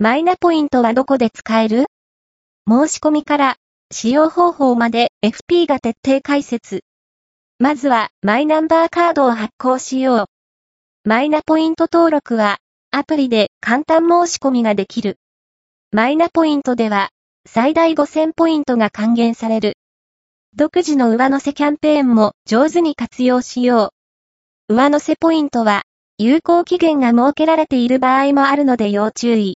マイナポイントはどこで使える？申し込みから使用方法まで FP が徹底解説。まずはマイナンバーカードを発行しよう。マイナポイント登録はアプリで簡単申し込みができる。マイナポイントでは最大5000ポイントが還元される。独自の上乗せキャンペーンも上手に活用しよう。上乗せポイントは有効期限が設けられている場合もあるので要注意。